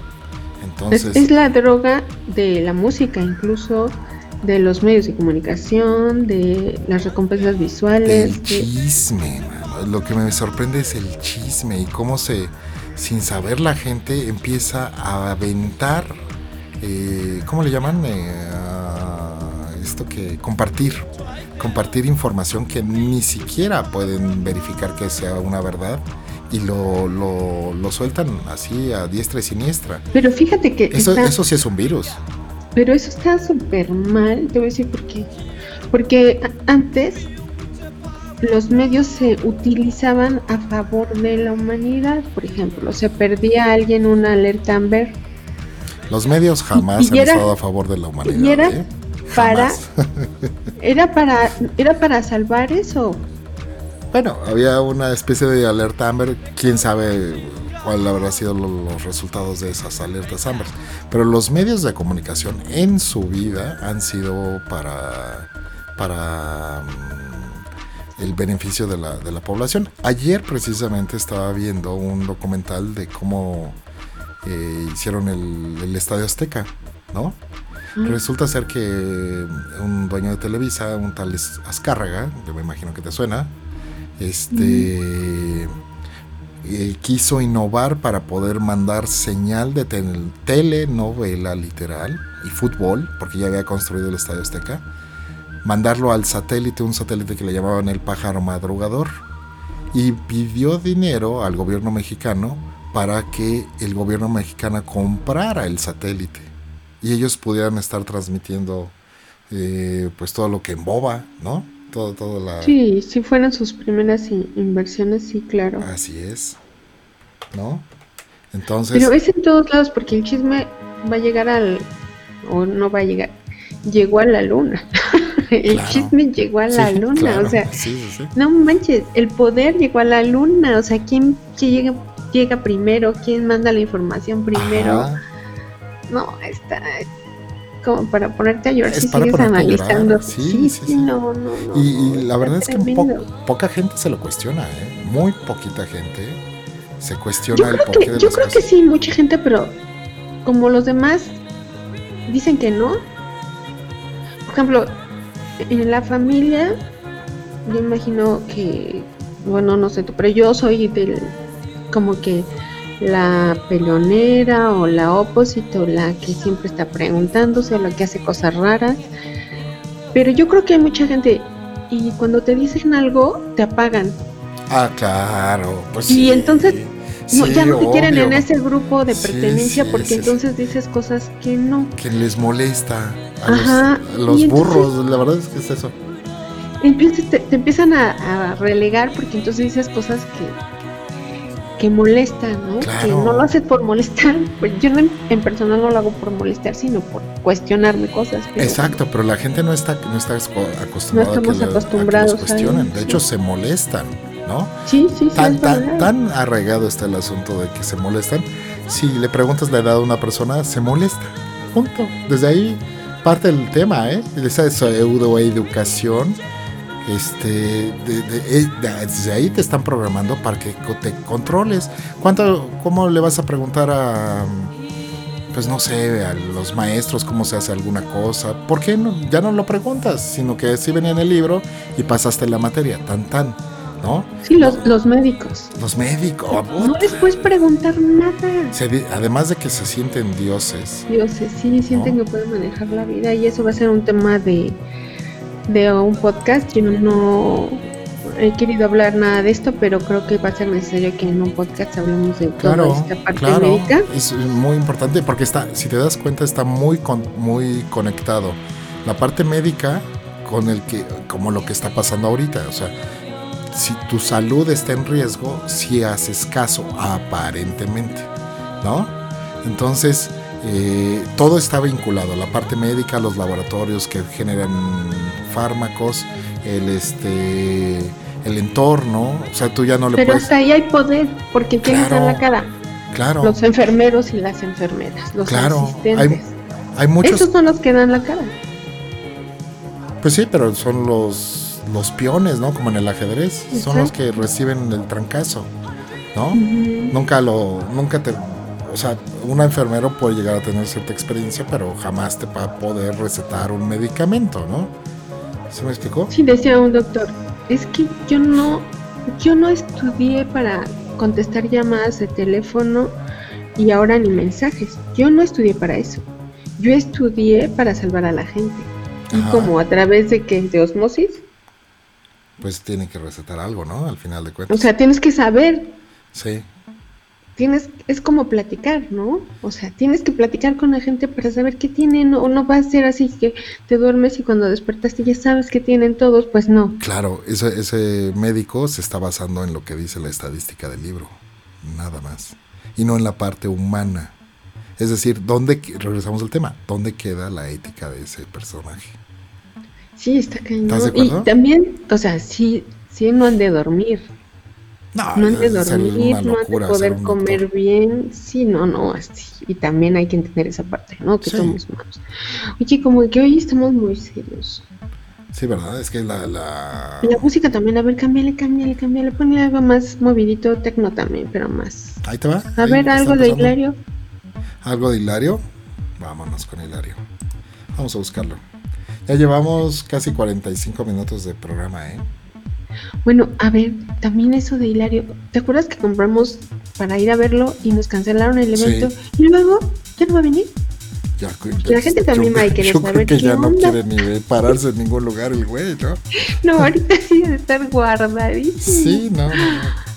Entonces... Es, la droga de la música, incluso de los medios de comunicación, de las recompensas visuales. El chisme, lo que me sorprende es el chisme y cómo se, sin saber la gente, empieza a aventar, eh, ¿cómo le llaman? Eh, esto que compartir compartir información que ni siquiera pueden verificar que sea una verdad y lo, lo, sueltan así a diestra y siniestra. Pero fíjate que... Eso, eso sí es un virus. Pero eso está súper mal, te voy a decir por qué. Porque antes los medios se utilizaban a favor de la humanidad, por ejemplo, se perdía alguien una alerta Amber. Los medios jamás han estado a favor de la humanidad. ¿eh? para era para era para salvar eso. Bueno, había una especie de alerta Amber, quién sabe cuál habrá sido los resultados de esas alertas Amber, pero los medios de comunicación en su vida han sido para para mm, el beneficio de la, de la población. Ayer precisamente estaba viendo un documental de cómo eh, hicieron el, el Estadio Azteca, ¿no? Resulta ser que un dueño de Televisa, un tal Azcárraga, que me imagino que te suena, este eh, quiso innovar para poder mandar señal de telenovela literal y fútbol, porque ya había construido el Estadio Azteca, mandarlo al satélite, un satélite que le llamaban el pájaro madrugador, y pidió dinero al gobierno mexicano para que el gobierno mexicano comprara el satélite y ellos pudieran estar transmitiendo eh, pues todo lo que emboba, ¿no? Todo, todo la... Sí, si fueran sus primeras inversiones, sí, claro. Así es, ¿no? Entonces... Pero es en todos lados porque el chisme va a llegar al... o no va a llegar, llegó a la luna. el chisme llegó a la luna, o sea, no manches, el poder llegó a la luna, o sea, ¿quién llega, llega primero? ¿Quién manda la información primero? no, está como para ponerte a llorar si sigues analizando. Sí, sí, sí, No, no, no, y, la verdad es que poca gente se lo cuestiona, ¿eh? Muy poquita gente se cuestiona el porqué que, de Yo creo que sí, mucha gente, pero como los demás dicen que no. Por ejemplo, en la familia, yo imagino que, bueno, no sé tú, pero yo soy del, como que la peleonera o la opositor, la que siempre está preguntándose o la que hace cosas raras. Pero yo creo que hay mucha gente y cuando te dicen algo te apagan. Ah, claro, pues Y entonces ya no te quieren en ese grupo de pertenencia porque entonces dices cosas que no. Que les molesta a los, burros, la verdad es que es eso. Te, empiezan a, a, relegar porque entonces dices cosas que que molesta, ¿no? Que no lo haces por molestar. Pues yo en, personal no lo hago por molestar, sino por cuestionarme cosas. Exacto, pero la gente no está, no está acostumbrada a, que acostumbrados los cuestionen. de hecho, se molestan, ¿no? Sí, sí, tan, sí. Tan, arraigado está el asunto de que se molestan. Si le preguntas la edad a una persona, se molesta. Punto. Desde ahí parte el tema, ¿eh? Esa educación este, eh, desde ahí te están programando para que te controles. ¿Cuánto, ¿Cómo le vas a preguntar a, pues no sé, a los maestros cómo se hace alguna cosa? ¿Por qué no? Ya no lo preguntas, sino que si ven en el libro y pasaste la materia, tan tan. ¿No? Sí, los, los médicos. Los médicos. No les puedes preguntar nada. además de que se sienten dioses. Dioses, sí, sienten que pueden manejar la vida y eso va a ser un tema de, de un podcast. Yo no he querido hablar nada de esto, pero creo que va a ser necesario que en un podcast hablemos de toda esta parte médica. Es muy importante porque está, si te das cuenta, está muy muy conectado. La parte médica con el que, como lo que está pasando ahorita, o sea, si tu salud está en riesgo, si haces caso, aparentemente, ¿no? Entonces, eh, todo está vinculado, la parte médica, los laboratorios que generan fármacos, el este el entorno, o sea, tú ya no le Pero hasta ahí hay poder, porque tienes en la cara. Claro. Los enfermeros y las enfermeras, los Claro, asistentes. hay- Hay muchos. Esos son los que dan la cara. Pues sí, pero son los, los peones, ¿no? Como en el ajedrez. Son los que reciben el trancazo, ¿no? Nunca lo. Nunca te. O sea, un enfermero puede llegar a tener cierta experiencia, pero jamás te va a poder recetar un medicamento, ¿no? ¿Se me explicó? Sí, decía un doctor, es que yo no, yo no estudié para contestar llamadas de teléfono y ahora ni mensajes. Yo no estudié para eso. Yo estudié para salvar a la gente. Y como a través de que de osmosis, Pues tiene que recetar algo, ¿no? Al final de cuentas. o sea, tienes que saber, sí. Tienes es como platicar, ¿no? O sea, tienes que platicar con la gente para saber qué tienen o no va a ser así que te duermes y cuando despertaste ya sabes qué tienen todos, pues no. Claro, ese, ese médico se está basando en lo que dice la estadística del libro, nada más. Y no en la parte humana. Es decir, ¿dónde, regresamos al tema, ¿dónde queda la ética de ese personaje? Sí, está cañón. ¿Estás de Y también, o sea, sí, sí no han de dormir, No, no han de dormir, no locura poder comer doctor. bien, sí, no, no, así. Y también hay que entender esa parte, ¿no? Que Sí. somos humanos. Oye, como que hoy estamos muy serios. Sí, ¿verdad? Es que la... la... La música también, a ver, cámbiale, cámbiale, cámbiale, ponle algo más movidito, tecno también, pero más. Ahí te va. A ahí ver, algo de. Hilario. ¿Algo de Hilario? Vámonos con Hilario. Vamos a buscarlo. Ya llevamos casi 45 minutos de programa, ¿eh? Bueno, a ver, también eso de Hilario. ¿Te acuerdas que compramos para ir a verlo y nos cancelaron el Sí. evento? Y luego, ¿ya no va a venir? Ya, La gente también va a querer yo saber creo que qué ya no quiere ni pararse en ningún lugar el güey, ¿no? No, ahorita sí debe estar guardadísimo. Sí, no, no, no.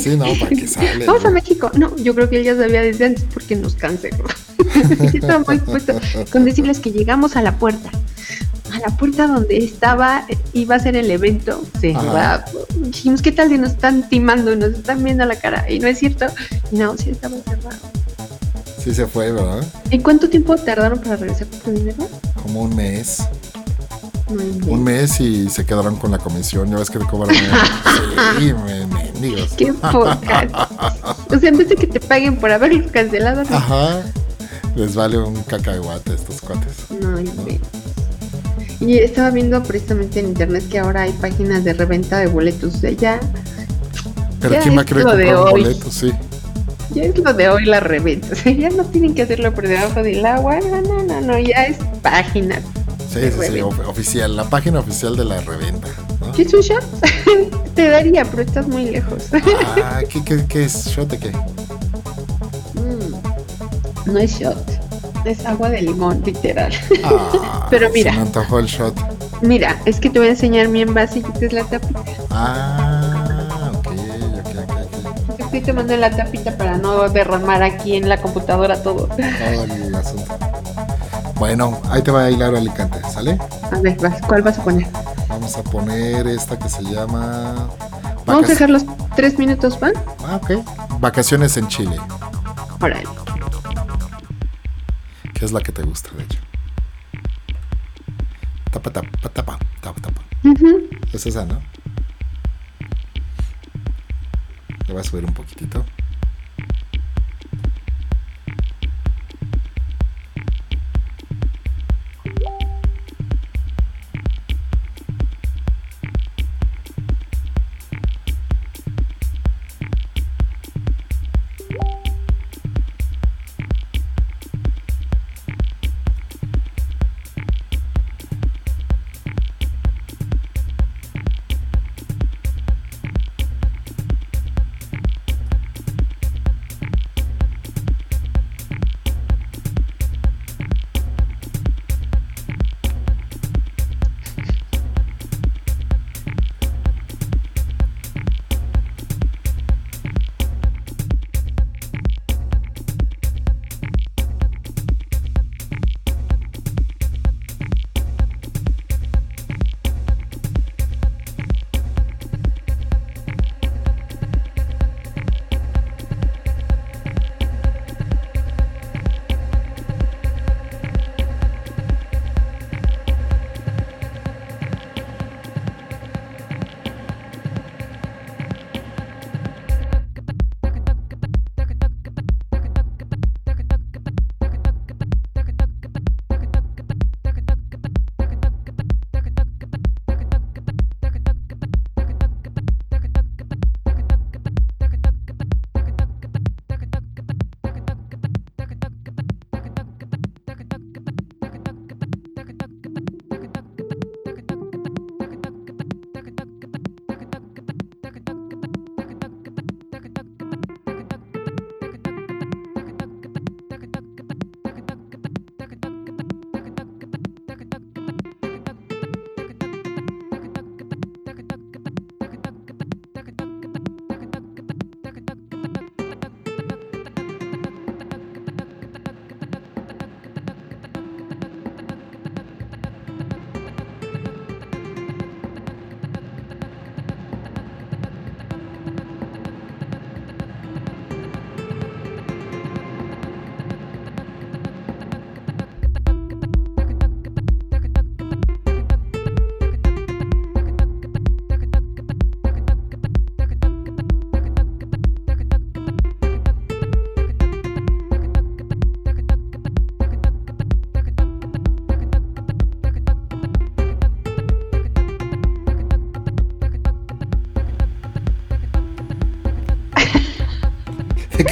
Sí, no, para que sale. Vamos a. México. No, yo creo que él ya sabía desde antes porque nos canceló. Estaba muy puesto con decirles que llegamos a la puerta. A la puerta donde estaba, iba a ser el evento. cerrado. Dijimos, ¿qué tal si nos están timando nos están viendo la cara? Y no es cierto. No, sí estaba cerrado. Sí se fue, ¿verdad? ¿En cuánto tiempo tardaron para regresar con tu dinero? Como un mes. No. Un mes y se quedaron con la comisión. Ya ves que te cobran. Sí, me- mendigos. Qué poca. O sea, en vez de que te paguen por haberlos cancelado, no. Ajá. Les vale un cacahuate estos cuates. No inventes. Y estaba viendo precisamente en internet que ahora hay páginas de reventa de boletos. Sea, ya, Pero Ya ¿quién va a querer de comprar un boleto? Sí. ya es lo de hoy la reventa. O sea, ya no tienen que hacerlo por debajo del agua. No, no, no, no. Ya es página. Sí, De sí, sí, oficial, la página oficial de la reventa. ¿no? ¿Qué es un shot? Te daría, pero estás muy lejos. Ah, ¿qué, qué, qué es? ¿Shot de qué? Mm, No es shot. Es agua de limón, literal. Ah, Pero mira. Se me antojó el shot. Mira, es que te voy a enseñar mi envase y es la tapita. Ah, ok, ok, ok, estoy tomando la tapita para no derramar aquí en la computadora todo. Todo el asunto. Bueno, ahí te va a hilar Alicante, ¿sale? A ver, vas, ¿cuál vas a poner? Vamos a poner esta que se llama. Vamos a dejar los tres minutos, ¿van? Ah, ok. Vacaciones en Chile, Órale. Que es la que te gusta, de hecho. Tapa, tapa, tapa, tapa, tapa. Ujú. Es esa, ¿no? Le voy a subir un poquitito.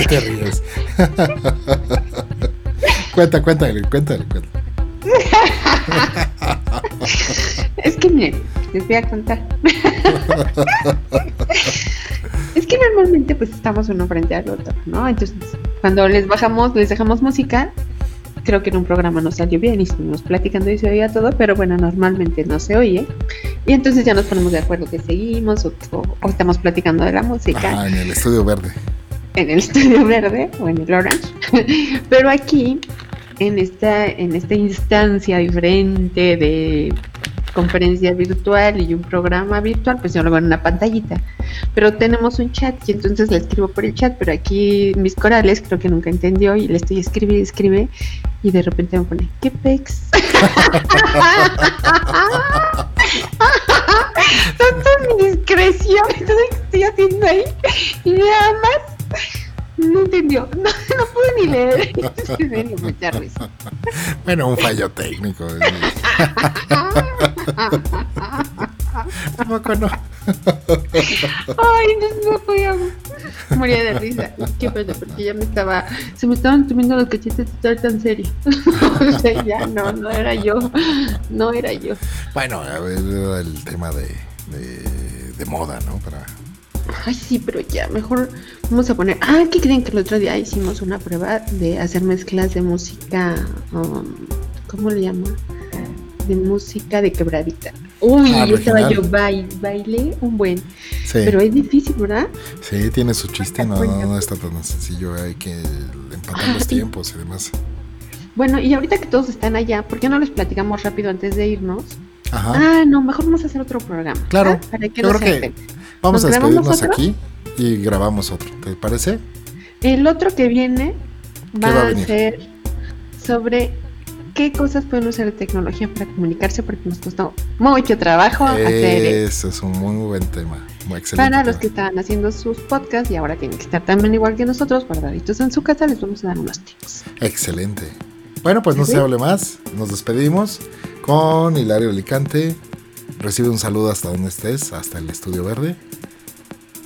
Te ríes? cuenta, cuéntale, cuéntale, cuéntale. es que miren, les voy a contar. es que normalmente pues estamos uno frente al otro, ¿no? Entonces, cuando les bajamos, les dejamos música, creo que en un programa no salió bien y estuvimos platicando y se oía todo, pero bueno, normalmente no se oye. Y entonces ya nos ponemos de acuerdo que seguimos o, estamos platicando de la música. Ah, en el estudio verde. En el estudio verde o en el orange. pero aquí, en esta, en esta instancia diferente de conferencia virtual y un programa virtual, pues yo lo veo en una pantallita. Pero tenemos un chat y entonces le escribo por el chat, pero aquí mis corales creo que nunca entendió y le estoy escribe y escribe y de repente me pone, ¿qué pex? Tanto mi discreción, entonces estoy haciendo ahí y nada más no entendió, no, no pude ni leer. mucha risa. Bueno, un fallo técnico. Tampoco no. Ay, no, no a morir de risa. Qué pena, porque ya me estaba, se me estaban tumiendo los cachetes de estar tan serio. o sea, ya no, no era yo, no era yo. Bueno, a ver, el tema de, de, de moda, ¿no? Para Ay, sí, pero ya, mejor vamos a poner. Ah, ¿qué creen que el otro día hicimos una prueba de hacer mezclas de música? Um, ¿Cómo le llama? De música de quebradita. Uy, ah, estaba yo baile un buen. Sí. Pero es difícil, ¿verdad? Sí, tiene su chiste, no, no, está tan sencillo. Hay que empatar los tiempos y demás. Bueno, y ahorita que todos están allá, ¿por qué no les platicamos rápido antes de irnos? Ajá. Ah, no, mejor vamos a hacer otro programa. Claro. Para que yo creo que Vamos a despedirnos aquí y grabamos otro, ¿te parece? El otro que viene va, a, ser sobre qué cosas pueden usar de tecnología para comunicarse porque nos costó mucho trabajo hacer eso es un muy buen tema muy excelente para los que estaban haciendo sus podcasts y ahora tienen que estar también igual que nosotros guardaditos en su casa les vamos a dar unos tips. Excelente. Bueno pues no se hable más. Nos despedimos con Hilario Alicante Recibe un saludo hasta donde estés, hasta el estudio verde.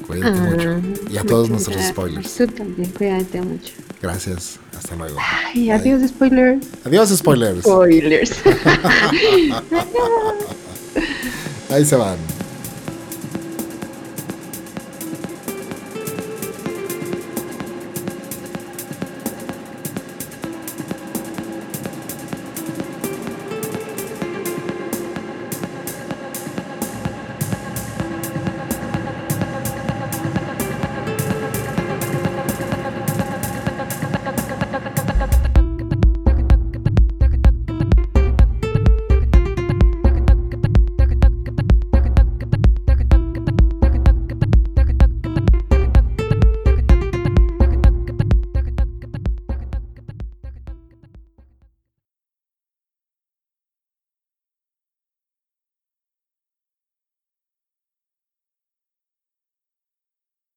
Cuídate ah, mucho. Y a todos nuestros spoilers. Tú también, cuídate mucho. Gracias, hasta luego. Ay, adiós, spoilers. Adiós, spoilers. Spoilers. Ahí se van.